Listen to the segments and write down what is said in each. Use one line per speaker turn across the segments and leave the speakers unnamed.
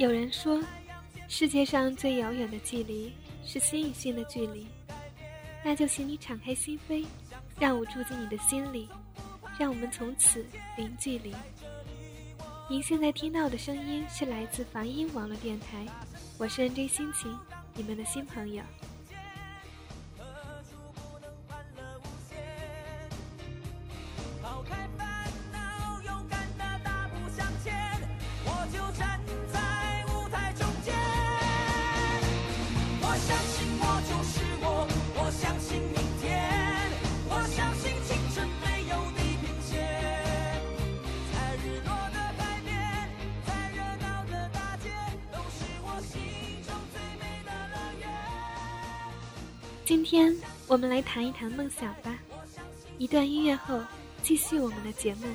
有人说，世界上最遥远的距离是心与心的距离。那就请你敞开心扉，让我住进你的心里，让我们从此零距离。您现在听到的声音是来自梵音网络电台，我是 NJ 心情，你们的新朋友。今天我们来谈一谈梦想吧。一段音乐后，继续我们的节目。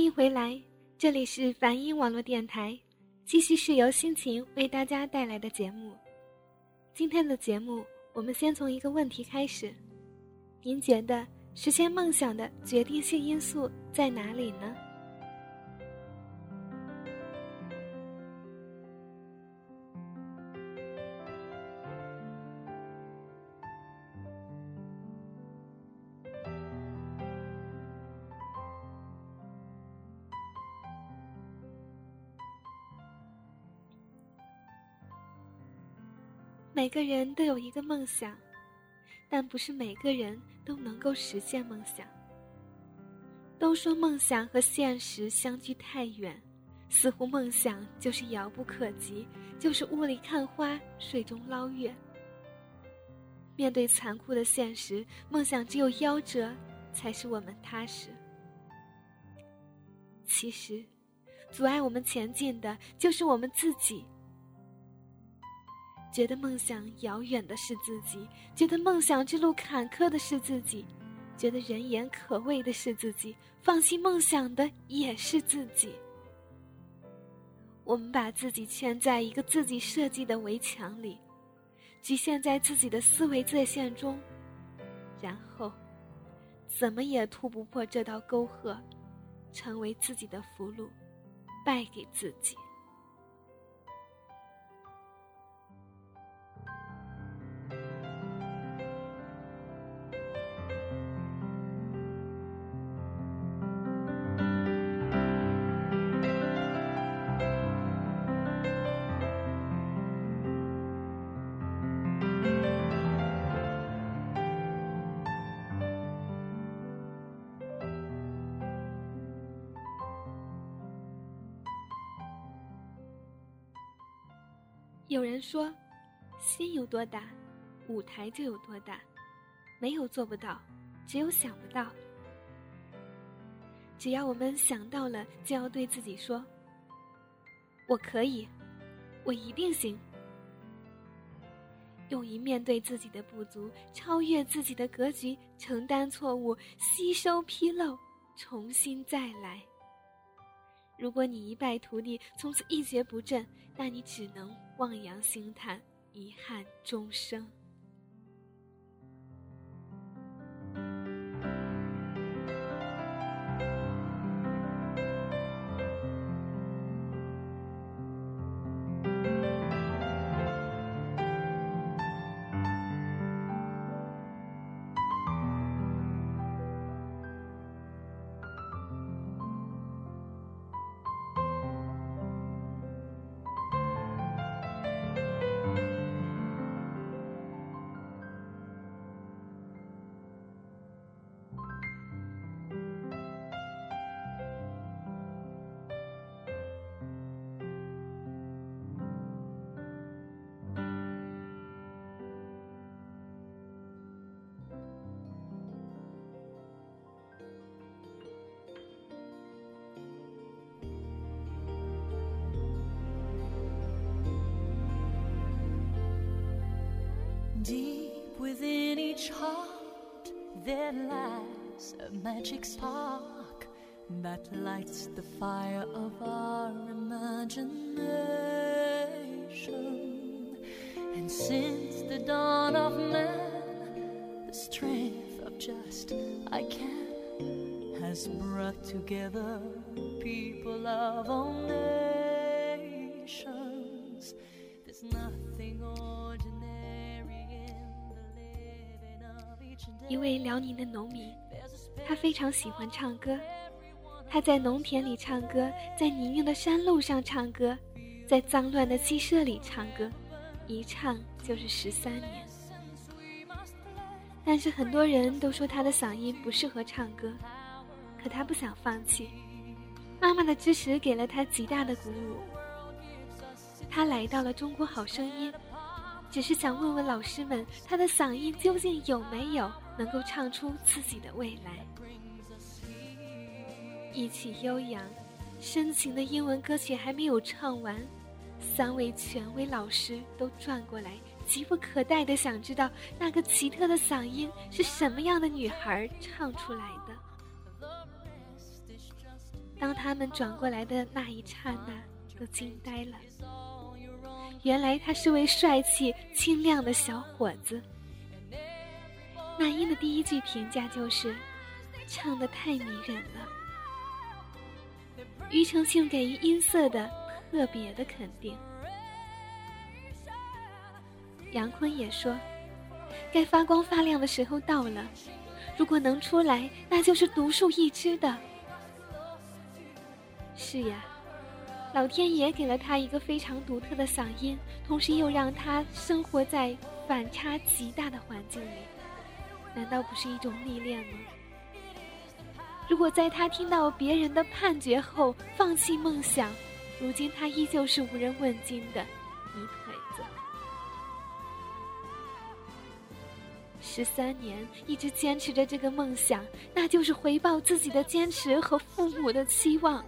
欢迎回来，这里是梵音网络电台，继续是由心情为大家带来的节目。今天的节目，我们先从一个问题开始：您觉得实现梦想的决定性因素在哪里呢？每个人都有一个梦想，但不是每个人都能够实现梦想。都说梦想和现实相距太远，似乎梦想就是遥不可及，就是雾里看花，水中捞月。面对残酷的现实，梦想只有夭折，才是我们踏实。其实，阻碍我们前进的就是我们自己。觉得梦想遥远的是自己，觉得梦想之路坎坷的是自己，觉得人言可畏的是自己，放弃梦想的也是自己。
我们把自己圈在一个自己设计的围墙里，局限在自己的思维界限中，然后怎么也突不破这道沟壑，成为自己的俘虏，败给自己。有人说，心有多大，舞台就有多大，没有做不到，只有想不到。只要我们想到了，就要对自己说：“我可以，我一定行。”勇于面对自己的不足，超越自己的格局，承担错误，吸收纰漏，重新再来。如果你一败涂地，从此一蹶不振，那你只能望洋兴叹，遗憾终生。
Deep within each heart, there lies a magic spark that lights the fire of our imagination. And since the dawn of man, the strength of just I can has brought together people of all nations. There's nothing
一位辽宁的农民，他非常喜欢唱歌。他在农田里唱歌，在泥泞的山路上唱歌，在脏乱的鸡舍里唱歌，一唱就是十三年。但是很多人都说他的嗓音不适合唱歌，可他不想放弃。妈妈的支持给了他极大的鼓舞。他来到了《中国好声音》。只是想问问老师们，他的嗓音究竟有没有能够唱出自己的未来？一曲悠扬、深情的英文歌曲还没有唱完，三位权威老师都转过来，急不可待的想知道那个奇特的嗓音是什么样的女孩唱出来的。当他们转过来的那一刹那，都惊呆了。原来他是位帅气清亮的小伙子。那英的第一句评价就是：“唱的太迷人了。”庾澄庆给予音色的特别的肯定。杨坤也说：“该发光发亮的时候到了，如果能出来，那就是独树一帜的。”是呀。老天爷给了他一个非常独特的嗓音，同时又让他生活在反差极大的环境里，难道不是一种历练吗？如果在他听到别人的判决后放弃梦想，如今他依旧是无人问津的泥腿子。十三年一直坚持着这个梦想，那就是回报自己的坚持和父母的期望。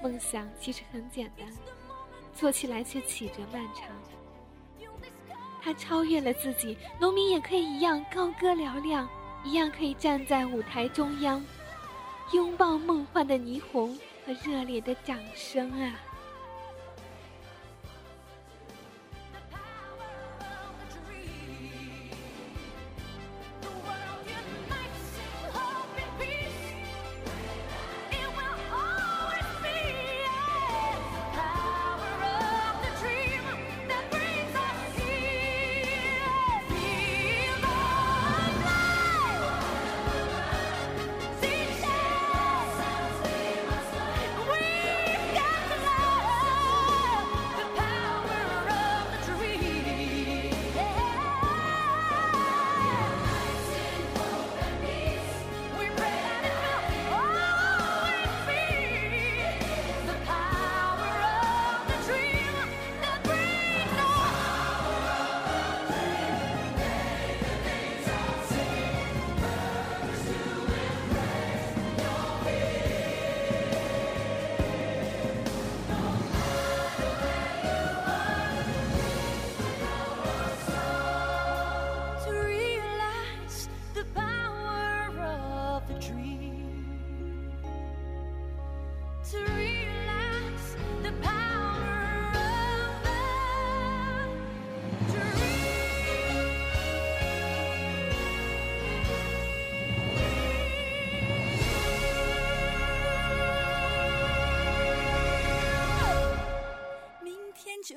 梦想其实很简单，做起来却曲折漫长。他超越了自己，农民也可以一样高歌嘹亮，一样可以站在舞台中央，拥抱梦幻的霓虹，和热烈的掌声啊！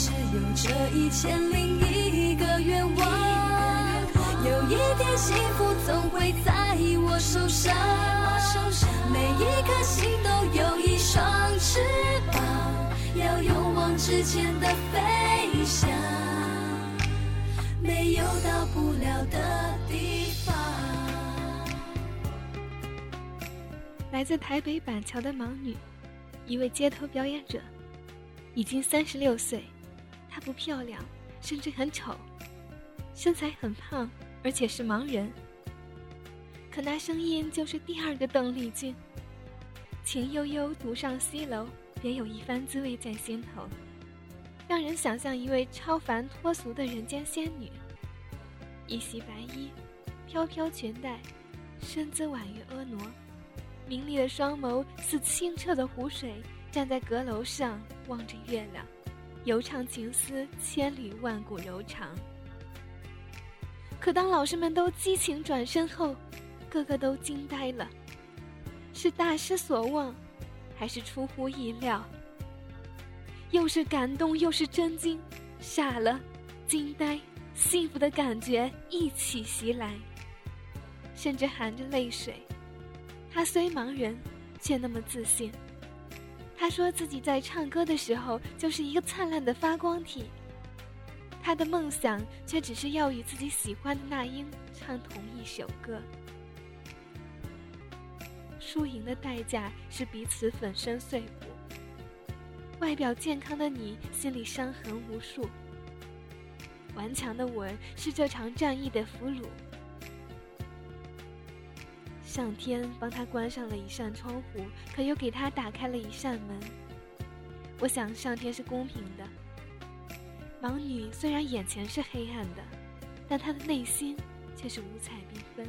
只有这一千零一个愿望，有一天幸福总会在我手上。每一颗心都有一双翅膀，要勇往直前的飞翔，没有到不了的地方。
来自台北板桥的盲女，一位街头表演者，已经三十六岁。她不漂亮，甚至很丑，身材很胖，而且是盲人。可那声音就是第二个邓丽君。情悠悠独上西楼，别有一番滋味在心头，让人想象一位超凡脱俗的人间仙女。一袭白衣，飘飘裙带，身姿婉约婀娜，明丽的双眸似清澈的湖水，站在阁楼上望着月亮。悠唱情思，千里万古柔肠。可当老师们都激情转身后，个个都惊呆了。是大失所望，还是出乎意料？又是感动，又是震惊，傻了，惊呆，幸福的感觉一起袭来，甚至含着泪水。他虽盲人，却那么自信。他说自己在唱歌的时候就是一个灿烂的发光体。他的梦想却只是要与自己喜欢的那英唱同一首歌。输赢的代价是彼此粉身碎骨。外表健康的你心里伤痕无数。顽强的我是这场战役的俘虏。上天帮他关上了一扇窗户，可又给他打开了一扇门。我想上天是公平的。盲女虽然眼前是黑暗的，但她的内心却是五彩缤纷。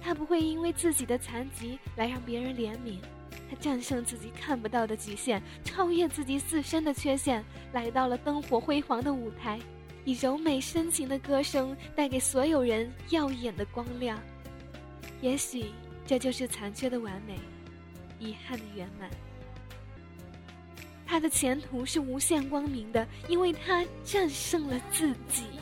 她不会因为自己的残疾来让别人怜悯，她战胜自己看不到的极限，超越自己自身的缺陷，来到了灯火辉煌的舞台，以柔美深情的歌声带给所有人耀眼的光亮。也许这就是残缺的完美遗憾的圆满。他的前途是无限光明的因为他战胜了自己。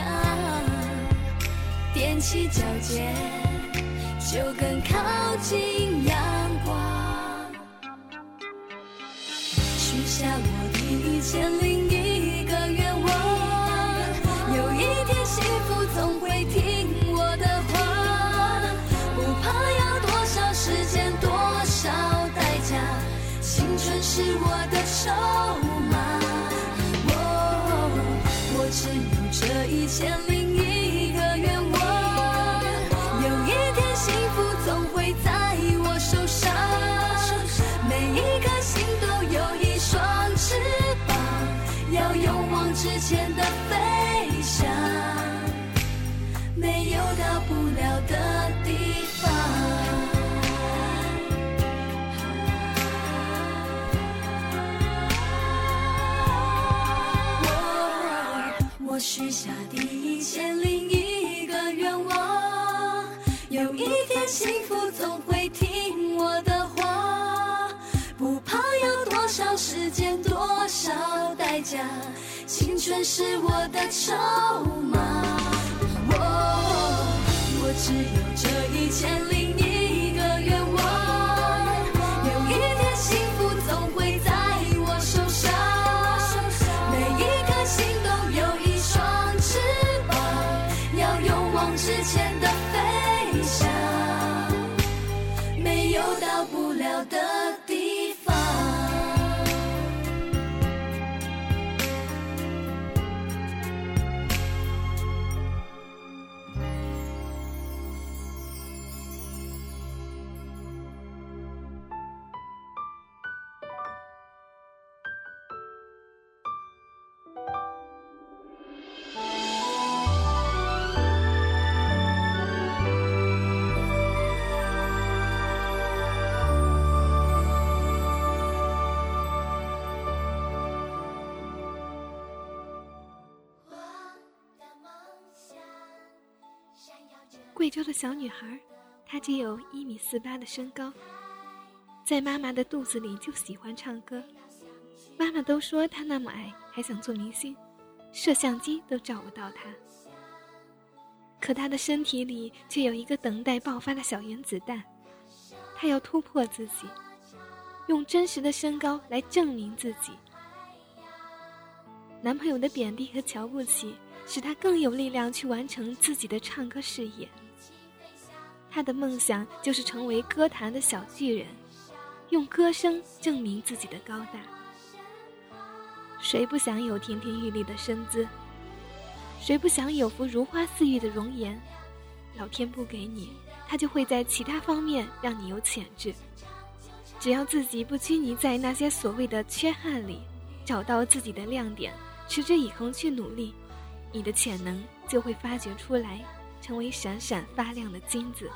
踮起脚尖，就更靠近阳光。许下我的一千零一个愿望，有一天幸福总会听我的话，不怕要多少时间，多少代价，青春是我的筹码。前的飞翔，没有到不了的地方。我我许下第一千零一个愿望，有一天幸福总会听我的话，不怕要多少时间，多少代价，青春是我的筹码。我我只有这一千里
贵州的小女孩，她只有一米四八的身高，在妈妈的肚子里就喜欢唱歌。妈妈都说她那么矮，还想做明星，摄像机都照不到她。可她的身体里却有一个等待爆发的小原子弹，她要突破自己，用真实的身高来证明自己。男朋友的贬低和瞧不起，使她更有力量去完成自己的唱歌事业。他的梦想就是成为歌坛的小巨人，用歌声证明自己的高大。谁不想有亭亭玉立的身姿？谁不想有幅如花似玉的容颜？老天不给你，他就会在其他方面让你有潜质。只要自己不拘泥在那些所谓的缺憾里，找到自己的亮点，持之以恒去努力，你的潜能就会发掘出来，成为闪闪发亮的金子。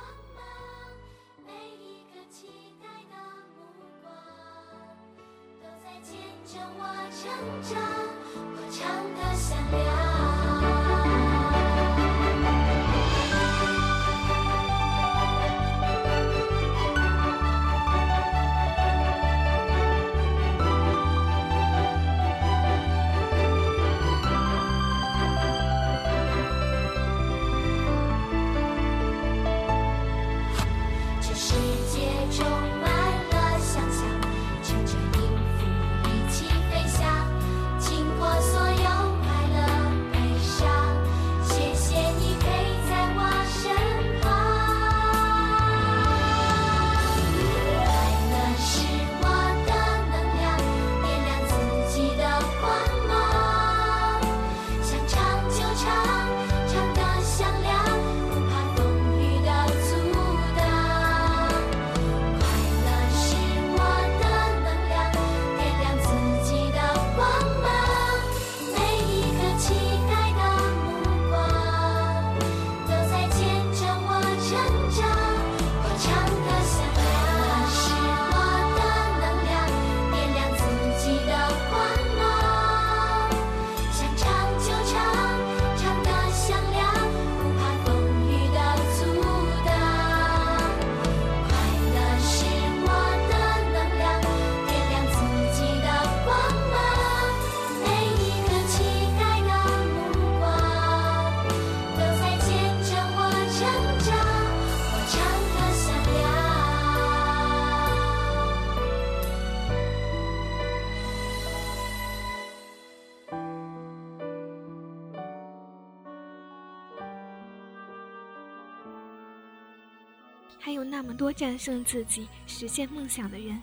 还有那么多战胜自己、实现梦想的人，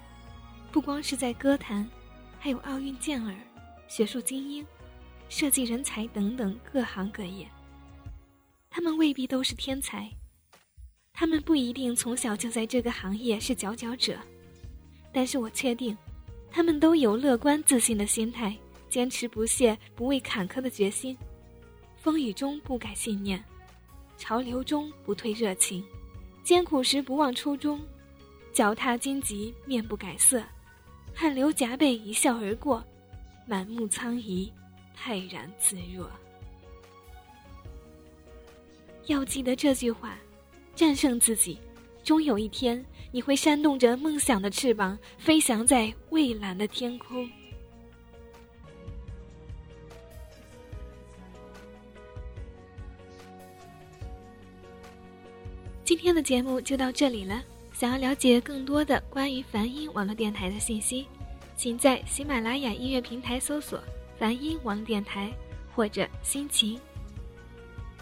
不光是在歌坛，还有奥运健儿、学术精英、设计人才等等各行各业。他们未必都是天才，他们不一定从小就在这个行业是佼佼者，但是我确定，他们都有乐观自信的心态，坚持不懈、不畏坎坷的决心，风雨中不改信念，潮流中不退热情，艰苦时不忘初衷，脚踏荆棘面不改色，汗流浃背一笑而过，满目苍夷泰然自若。要记得这句话：战胜自己，终有一天你会扇动着梦想的翅膀，飞翔在蔚蓝的天空。今天的节目就到这里了。想要了解更多的关于梵音网络电台的信息，请在喜马拉雅音乐平台搜索“梵音网络电台”或者“心情”。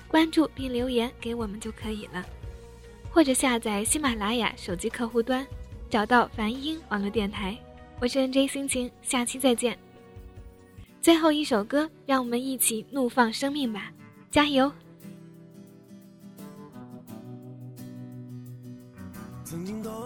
关注并留言给我们就可以了，或者下载喜马拉雅手机客户端，找到梵音网络电台。我是 N J 心情，下期再见。最后一首歌，让我们一起怒放生命吧，加油！